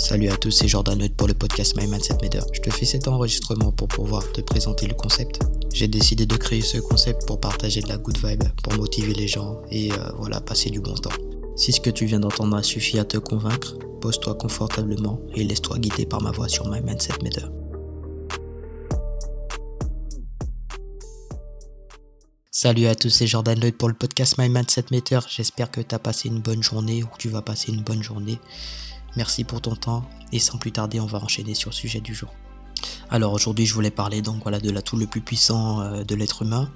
Salut à tous, c'est Jordan pour le podcast My Mindset Matter. Je te fais cet enregistrement pour pouvoir te présenter le concept. J'ai décidé de créer ce concept pour partager de la good vibe, pour motiver les gens et euh, voilà, passer du bon temps. Si ce que tu viens d'entendre a suffi à te convaincre, pose-toi confortablement et laisse-toi guider par ma voix sur My Mindset Matter. Salut à tous, c'est Jordan Lloyd pour le podcast My Mindset Meter. J'espère que tu as passé une bonne journée ou que tu vas passer une bonne journée. Merci pour ton temps et sans plus tarder, on va enchaîner sur le sujet du jour. Alors aujourd'hui, je voulais parler donc voilà de l'atout le plus puissant euh, de l'être humain.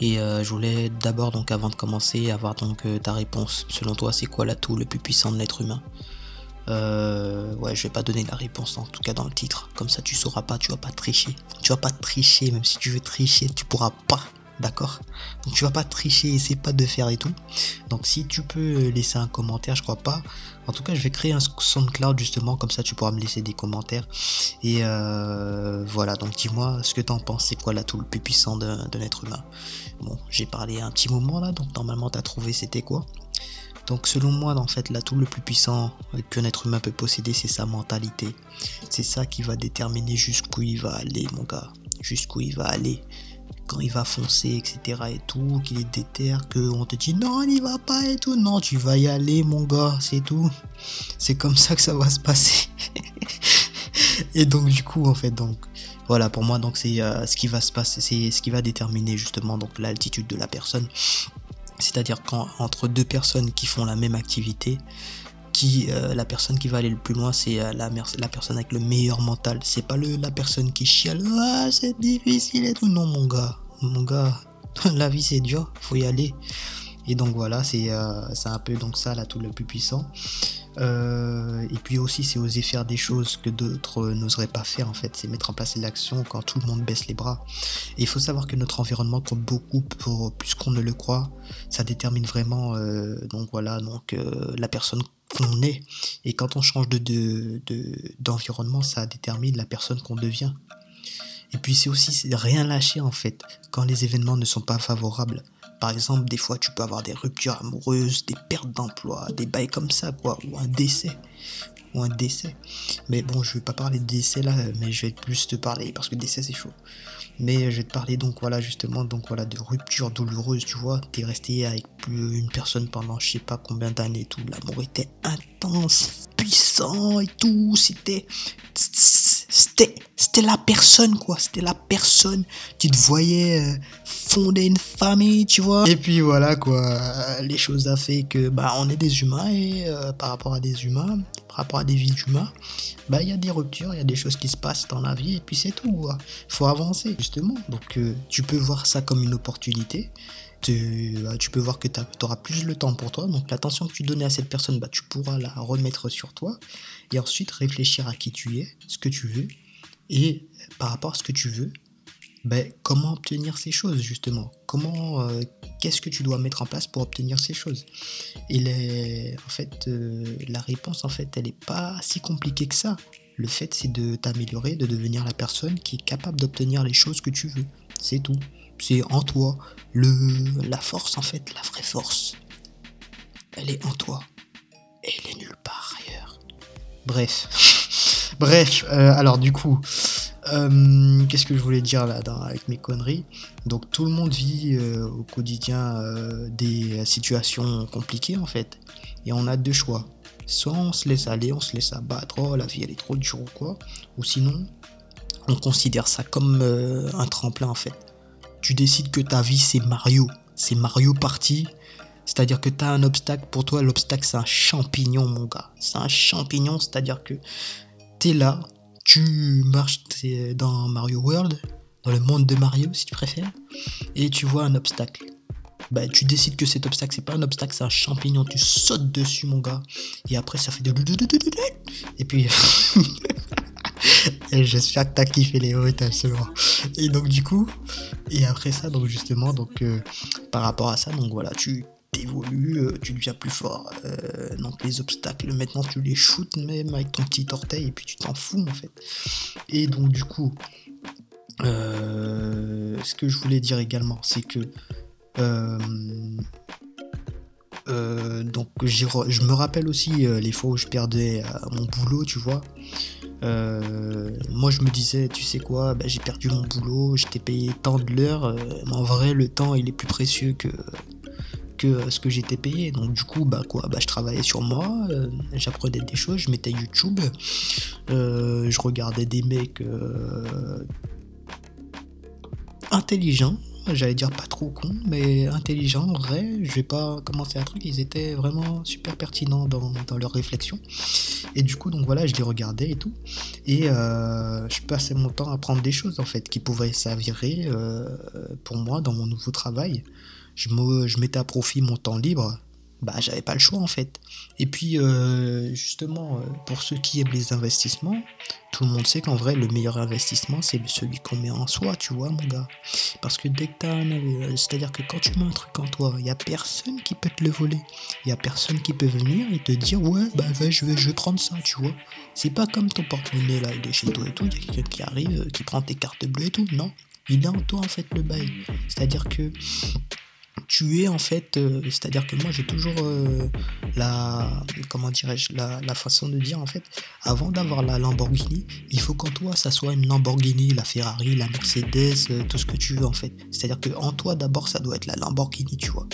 Et euh, je voulais d'abord donc avant de commencer avoir donc euh, ta réponse. Selon toi, c'est quoi l'atout le plus puissant de l'être humain? Ouais, je vais pas donner la réponse en tout cas dans le titre. Comme ça, tu sauras pas, tu vas pas tricher. Tu vas pas tricher, même si tu veux tricher, tu pourras pas d'accord Donc tu vas pas tricher, essaie pas de faire et tout. Donc si tu peux laisser un commentaire, je crois pas. En tout cas, je vais créer un SoundCloud justement, comme ça tu pourras me laisser des commentaires. Et euh, voilà, donc dis-moi ce que t'en penses, c'est quoi l'atout le plus puissant d'un être humain? Bon, j'ai parlé un petit moment là, donc normalement t'as trouvé c'était quoi? Donc selon moi, en fait, l'atout le plus puissant qu'un être humain peut posséder, c'est sa mentalité. C'est ça qui va déterminer jusqu'où il va aller, mon gars. Jusqu'où il va aller quand il va foncer, etc. et tout, qu'il est déter, qu'on te dit non, il va pas et tout. Non, tu vas y aller, mon gars, c'est tout. C'est comme ça que ça va se passer. et donc, du coup, en fait, donc, voilà, pour moi, donc, c'est euh, ce qui va se passer, c'est ce qui va déterminer justement donc l'altitude de la personne. C'est-à-dire quand entre deux personnes qui font la même activité, euh, la personne qui va aller le plus loin c'est euh, la, la personne avec le meilleur mental. C'est pas le, la personne qui chiale ah c'est difficile et tout non mon gars. Mon gars la vie c'est dur. Faut y aller. Et donc voilà c'est euh, un peu donc ça là tout le plus puissant. Et puis aussi c'est oser faire des choses que d'autres n'oseraient pas faire en fait. C'est mettre en place l'action quand tout le monde baisse les bras. Et il faut savoir que notre environnement compte beaucoup pour plus qu'on ne le croit. Ça détermine vraiment donc voilà donc la personne qu'on est. Et quand on change de, d'environnement, ça détermine la personne qu'on devient. Et puis c'est aussi rien lâcher en fait quand les événements ne sont pas favorables. Par exemple, des fois tu peux avoir des ruptures amoureuses, des pertes d'emploi, des bails comme ça quoi, ou un décès. Ou un décès. Mais bon, je vais pas parler de décès là, mais je vais plus te parler parce que décès c'est chaud. Mais je vais te parler donc voilà justement donc voilà de rupture douloureuse, tu vois. T'es resté avec une personne pendant je sais pas combien d'années et tout. L'amour était intense, puissant et tout. C'était c'était c'était la personne quoi. C'était la personne. Tu te voyais euh, fonder une famille, tu vois. Et puis voilà quoi. Les choses a fait que bah on est des humains et euh, par rapport à des humains, rapport à des vies d'humains, bah il y a des ruptures, il y a des choses qui se passent dans la vie et puis c'est tout. Il faut avancer justement. Donc euh, tu peux voir ça comme une opportunité. Tu, tu peux voir que tu auras plus le temps pour toi. Donc l'attention que tu donnais à cette personne, bah, tu pourras la remettre sur toi. Et ensuite réfléchir à qui tu es, ce que tu veux. Et par rapport à ce que tu veux, ben, comment obtenir ces choses justement? Comment, euh, qu'est-ce que tu dois mettre en place pour obtenir ces choses? Et en fait, euh, la réponse en fait, elle n'est pas si compliquée que ça. Le fait, c'est de t'améliorer, de devenir la personne qui est capable d'obtenir les choses que tu veux. C'est tout. C'est en toi. Le, la force en fait, la vraie force, elle est en toi. elle est nulle part ailleurs. Bref. Bref, euh, alors du coup, euh, qu'est-ce que je voulais dire là avec mes conneries? Donc tout le monde vit euh, au quotidien euh, des situations compliquées en fait. Et on a deux choix. Soit on se laisse aller, on se laisse abattre, oh la vie elle est trop dure ou quoi. Ou sinon, on considère ça comme un tremplin en fait. Tu décides que ta vie c'est Mario. C'est Mario Party. C'est-à-dire que tu as un obstacle, pour toi l'obstacle c'est un champignon mon gars. C'est un champignon, c'est-à-dire que tu es là, tu marches dans Mario World, dans le monde de Mario si tu préfères, et tu vois un obstacle. Bah, tu décides que cet obstacle, c'est pas un obstacle, c'est un champignon. Tu sautes dessus, mon gars. Et après, ça fait de. Et puis. J'espère que t'as kiffé les seulement. Et donc, du coup. Et après ça, donc justement, donc euh, par rapport à ça, donc voilà, tu t'évolues, euh, tu deviens plus fort. Euh, donc les obstacles, maintenant tu les shootes même avec ton petit orteil et puis tu t'en fous en fait. Et donc du coup, euh, ce que je voulais dire également, c'est que donc je me rappelle aussi les fois où je perdais mon boulot, tu vois. moi je me disais, tu sais quoi, bah, j'ai perdu mon boulot, j'étais payé tant de l'heure, mais en vrai le temps il est plus précieux que, que ce que j'étais payé. Donc du coup, bah quoi, bah je travaillais sur moi, euh, j'apprenais des choses, je mettais YouTube, euh, je regardais des mecs euh, intelligents. J'allais dire pas trop con, mais intelligents, vrai. Je vais pas commencer un truc, ils étaient vraiment super pertinents dans, dans leurs réflexions. Et du coup, donc voilà, je les regardais et tout. Et je passais mon temps à apprendre des choses en fait qui pouvaient s'avérer pour moi dans mon nouveau travail je, me, mettais à profit mon temps libre, bah j'avais pas le choix en fait. Et puis euh, justement, euh, pour ceux qui aiment les investissements, tout le monde sait qu'en vrai le meilleur investissement c'est celui qu'on met en soi, tu vois mon gars. Parce que dès que t'as un euh, c'est-à-dire que quand tu mets un truc en toi, il y a personne qui peut te le voler. Il y a personne qui peut venir et te dire ouais bah je vais, je vais prendre ça, tu vois. C'est pas comme ton porte-monnaie là, il est chez toi et tout, il y a quelqu'un qui arrive, qui prend tes cartes bleues et tout, non. Il est en toi en fait le bail. C'est-à-dire que tu es en fait, euh, c'est-à-dire que moi j'ai toujours euh, la, comment dirais-je, la, façon de dire en fait, avant d'avoir la Lamborghini, il faut qu'en toi ça soit une Lamborghini, la Ferrari, la Mercedes, euh, tout ce que tu veux en fait. C'est-à-dire que en toi d'abord ça doit être la Lamborghini, tu vois.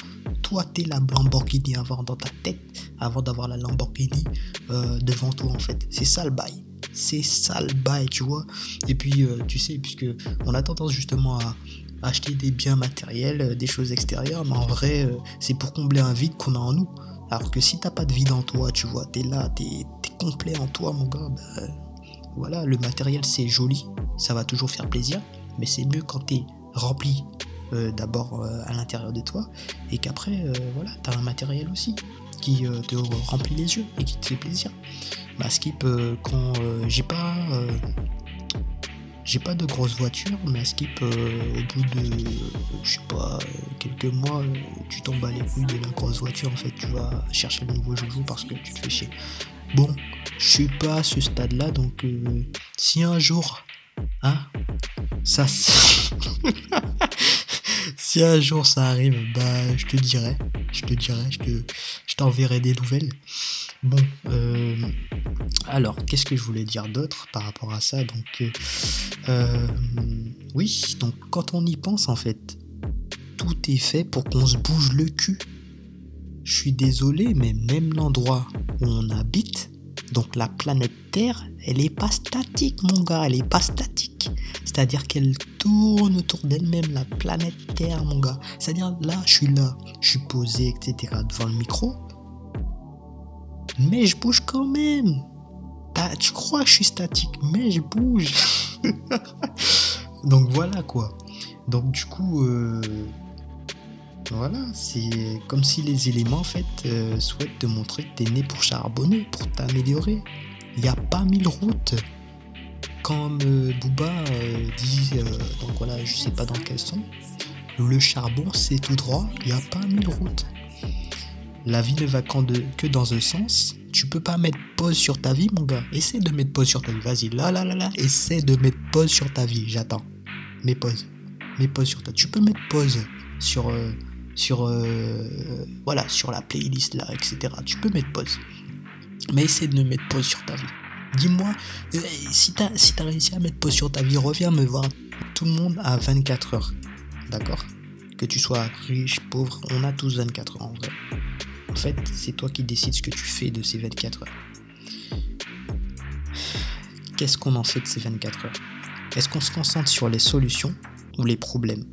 Toi t'es la Lamborghini avant dans ta tête, avant d'avoir la Lamborghini devant toi en fait. C'est ça le bail c'est ça le bail, tu vois. Et puis, tu sais, puisque on a tendance justement à, acheter des biens matériels, euh, des choses extérieures, mais en vrai, euh, c'est pour combler un vide qu'on a en nous. Alors que si t'as pas de vide en toi, tu vois, t'es là, t'es es complet en toi, mon gars, bah, voilà, le matériel c'est joli, ça va toujours faire plaisir, mais c'est mieux quand t'es rempli euh, d'abord à l'intérieur de toi, et qu'après, voilà, t'as un matériel aussi qui te remplit les yeux et qui te fait plaisir. Bah, Skip, quand j'ai pas j'ai pas de grosse voiture, mais à Skip, euh, au bout de, je sais pas, quelques mois, euh, tu tombes à les couilles de la grosse voiture. En fait, tu vas chercher le nouveau joujou parce que tu te fais chier. Bon, je suis pas à ce stade-là, donc euh, si un jour, hein, ça, si un jour ça arrive, bah, je te dirai, je te dirai, je te, je t'enverrai des nouvelles. Bon, euh, alors, qu'est-ce que je voulais dire d'autre par rapport à ça? Donc, euh, euh, oui, donc quand on y pense, en fait, tout est fait pour qu'on se bouge le cul. Je suis désolé, mais même l'endroit où on habite, donc la planète Terre, elle est pas statique, mon gars, elle est pas statique. C'est-à-dire qu'elle tourne autour d'elle-même, la planète Terre, mon gars. C'est-à-dire là, je suis là, je suis posé, etc., devant le micro mais je bouge quand même. tu crois que je suis statique, mais je bouge. Donc voilà quoi. Donc du coup, euh, voilà, c'est comme si les éléments en fait euh, souhaitent te montrer que tu es né pour charbonner, pour t'améliorer. Il n'y a pas mille routes. Comme euh, Booba dit, donc voilà, je sais pas dans quel son, le charbon c'est tout droit, il n'y a pas mille routes la vie ne va que dans un sens. Tu peux pas mettre pause sur ta vie, mon gars. Essaie de mettre pause sur ta vie. Vas-y, là, là, là, là. Essaie de mettre pause sur ta vie. J'attends. Mets pause. Mets pause sur ta. Tu peux mettre pause sur, euh, sur, euh, voilà, sur la playlist là, etc. Tu peux mettre pause. Mais essaie de mettre pause sur ta vie. Dis-moi, euh, si tu as, si réussi à mettre pause sur ta vie, reviens me voir. Tout le monde a 24 heures. D'accord? Que tu sois riche, pauvre, on a tous 24 heures en vrai. En fait, c'est toi qui décides ce que tu fais de ces 24 heures. Qu'est-ce qu'on en fait de ces 24 heures? Est-ce qu'on se concentre sur les solutions ou les problèmes?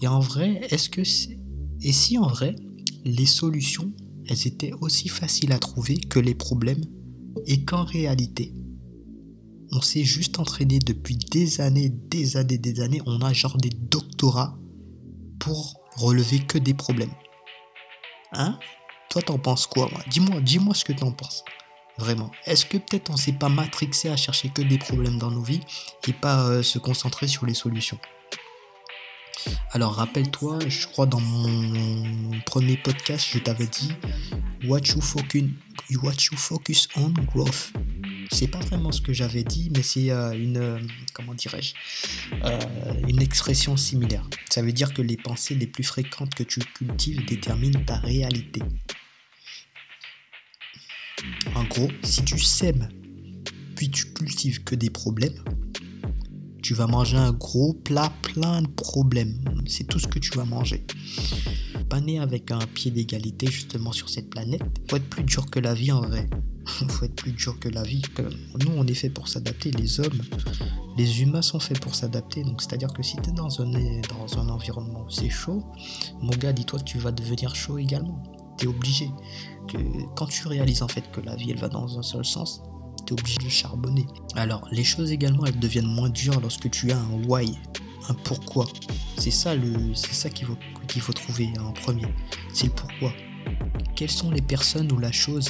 Et en vrai, est-ce que c'est... Et si en vrai, les solutions, elles étaient aussi faciles à trouver que les problèmes et qu'en réalité, on s'est juste entraîné depuis des années, des années, des années, on a genre des doctorats pour relever que des problèmes? Hein? Toi, t'en penses quoi, moi? Dis-moi, dis-moi ce que t'en penses. Vraiment. Est-ce que peut-être on s'est pas matrixé à chercher que des problèmes dans nos vies et pas euh, se concentrer sur les solutions? Alors rappelle-toi, je crois dans mon premier podcast, je t'avais dit what you, focus, what you focus on growth. C'est pas vraiment ce que j'avais dit, mais c'est euh, une, euh, comment dirais-je, euh, une expression similaire. Ça veut dire que les pensées les plus fréquentes que tu cultives déterminent ta réalité. En gros, si tu sèmes, puis tu cultives que des problèmes, tu vas manger un gros plat plein de problèmes. C'est tout ce que tu vas manger. Pas né avec un pied d'égalité justement sur cette planète. Faut être plus dur que la vie en vrai. Faut être plus dur que la vie. Nous, on est fait pour s'adapter. Les hommes, les humains sont faits pour s'adapter. Donc, c'est-à-dire que si tu es dans un, dans un environnement où c'est chaud, mon gars, dis-toi que tu vas devenir chaud également. Tu es obligé. Que, quand tu réalises en fait que la vie, elle va dans un seul sens, tu es obligé de charbonner. Alors, les choses également, elles deviennent moins dures lorsque tu as un why, un pourquoi. C'est ça, le, c'est ça qu'il faut, qu'il faut trouver en premier. C'est le pourquoi. Quelles sont les personnes ou la chose,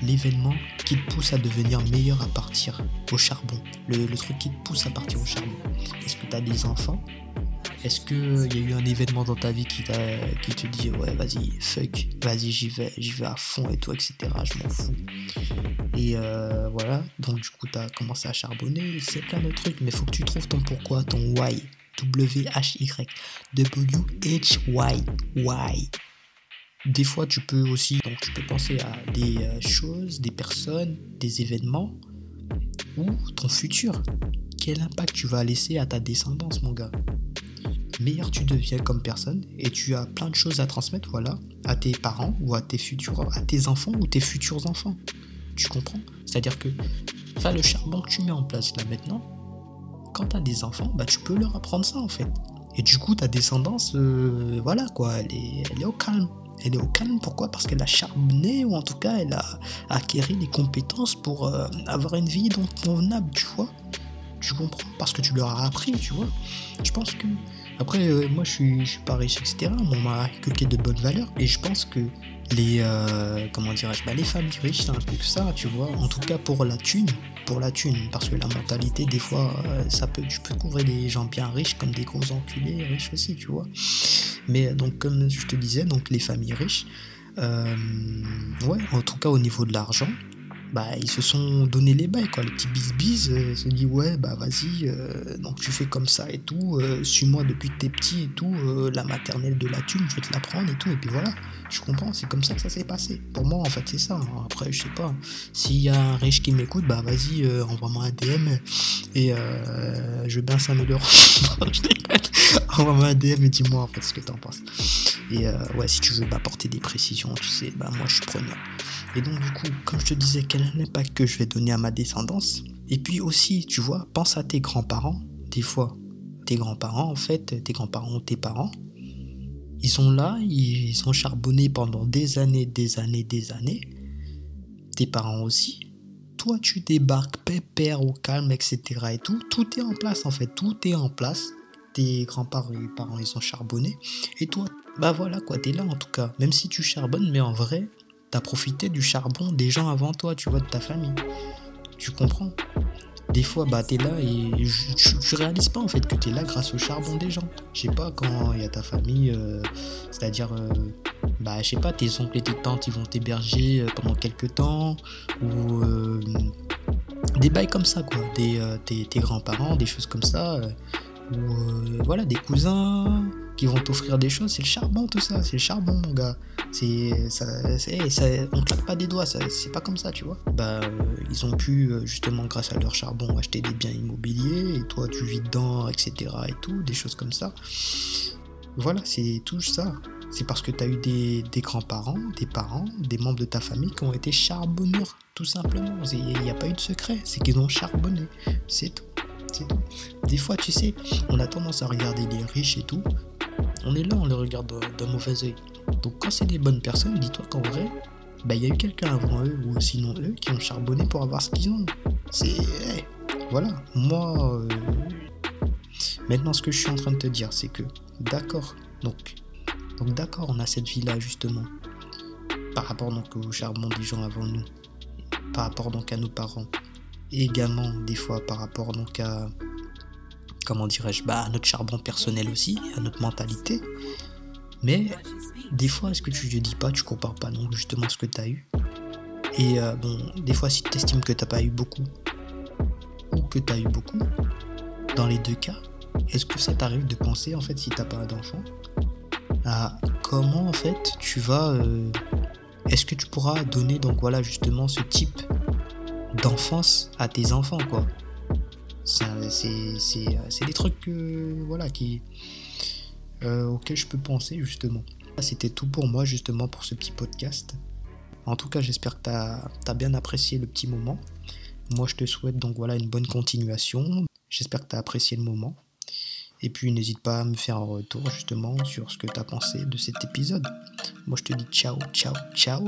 l'événement qui te pousse à devenir meilleur à partir au charbon le, truc qui te pousse à partir au charbon. Est-ce que tu as des enfants? Est-ce qu'il y a eu un événement dans ta vie qui, qui te dit ouais vas-y fuck, vas-y j'y vais, j'y vais à fond et tout, etc. Je m'en fous. Et euh, voilà, donc du coup tu as commencé à charbonner, c'est plein de trucs, mais faut que tu trouves ton pourquoi, ton why. W-H-Y. W-H-Y. Why. Des fois tu peux aussi, donc tu peux penser à des euh, choses, des personnes, des événements ou ton futur. Quel impact tu vas laisser à ta descendance mon gars? Meilleur tu deviens comme personne et tu as plein de choses à transmettre, voilà, à tes parents ou à tes futurs, à tes enfants ou tes futurs enfants. Tu comprends? C'est-à-dire que, le charbon que tu mets en place là maintenant, quand tu as des enfants, bah tu peux leur apprendre ça en fait. Et du coup, ta descendance, euh, voilà quoi, elle est au calme. Elle est au calme, pourquoi? Parce qu'elle a charbonné, ou en tout cas, elle a acquéri les compétences pour euh, avoir une vie convenable, tu vois. Tu comprends? Parce que tu leur as appris, tu vois. Je pense que après, euh, moi, je suis, suis pas riche, etc. on m'a inculqué de bonnes valeurs. Et je pense que les, euh, comment dirais-je, bah, les familles riches, c'est un peu ça, tu vois. En tout cas, pour la thune, pour la thune. Parce que la mentalité, des fois, euh, ça peut, tu peux couvrir des gens bien riches comme des gros enculés riches aussi, tu vois. Mais donc, comme je te disais, donc les familles riches, ouais, en tout cas au niveau de l'argent, bah, ils se sont donné les bails, quoi. Les petits bis-bis euh, se dit ouais, bah vas-y, euh, donc tu fais comme ça et tout, euh, suis-moi depuis que t'es petit et tout, la maternelle de la thune, je vais te l'apprendre et tout, et puis voilà, je comprends, c'est comme ça que ça s'est passé. Pour moi, en fait, c'est ça. Après, je sais pas, s'il y a un riche qui m'écoute, bah vas-y, envoie-moi un DM et je bien 5000 euros. envoie-moi un DM et dis-moi en fait ce que t'en penses. Et ouais, si tu veux m'apporter des précisions, tu sais, bah moi je suis preneur. Et donc du coup, comme je te disais, l'impact que je vais donner à ma descendance Et puis aussi, tu vois, pense à tes grands-parents. Des fois, tes grands-parents, en fait, tes grands-parents ou tes parents, ils sont là, ils sont charbonnés pendant des années, des années, des années. Tes parents aussi. Toi, tu débarques pépère au calme, etc. et tout. Tout est en place, en fait. Tout est en place. Tes grands-parents et parents, ils sont charbonnés. Et toi, bah voilà, quoi, t'es là en tout cas. Même si tu charbonnes, mais en vrai, T'as profité du charbon des gens avant toi, tu vois, de ta famille. Tu comprends Des fois, bah, t'es là et tu réalises pas en fait que t'es là grâce au charbon des gens. Je sais pas, quand il y a ta famille, euh, c'est-à-dire, euh, bah, je sais pas, tes oncles et tes tantes, ils vont t'héberger euh, pendant quelques temps, ou des bails comme ça, quoi. Des, tes, tes grands-parents, des choses comme ça, ou voilà, des cousins qui vont t'offrir des choses, c'est le charbon tout ça, c'est le charbon mon gars. C'est ça, on claque pas des doigts, c'est pas comme ça, tu vois. Bah euh, ils ont pu euh, justement grâce à leur charbon acheter des biens immobiliers et toi tu vis dedans, etc. et tout, des choses comme ça. Voilà, c'est tout ça. C'est parce que tu as eu des, des grands-parents, des parents, des membres de ta famille qui ont été charbonneurs, tout simplement. Il n'y a pas eu de secret, c'est qu'ils ont charbonné. C'est tout. C'est tout. Des fois, tu sais, on a tendance à regarder les riches et tout, on est là, on les regarde d'un mauvais oeil. Donc quand c'est des bonnes personnes, dis-toi qu'en vrai, bah, il y a eu quelqu'un avant eux, ou sinon eux, qui ont charbonné pour avoir ce qu'ils ont. C'est... Voilà, moi... Euh, maintenant, ce que je suis en train de te dire, c'est que, d'accord, donc, donc d'accord, on a cette vie-là, justement, par rapport donc au charbon des gens avant nous, par rapport donc à nos parents, et également, des fois, par rapport donc à comment dirais-je, bah, à notre charbon personnel aussi, à notre mentalité. Mais des fois, est-ce que tu ne dis pas, tu compares pas non justement ce que tu as eu? Et euh, bon, des fois, si tu estimes que t'as pas eu beaucoup, ou que tu as eu beaucoup, dans les deux cas, est-ce que ça t'arrive de penser, en fait, si t'as pas d'enfant, à comment, en fait, tu vas... Euh, est-ce que tu pourras donner, donc voilà, justement, ce type d'enfance à tes enfants, quoi? C'est des trucs voilà, qui, euh, auxquels je peux penser justement. C'était tout pour moi justement pour ce petit podcast. En tout cas, j'espère que tu as, bien apprécié le petit moment. Moi, je te souhaite donc voilà une bonne continuation. J'espère que tu as apprécié le moment. Et puis, n'hésite pas à me faire un retour justement sur ce que tu as pensé de cet épisode. Moi, je te dis ciao, ciao, ciao.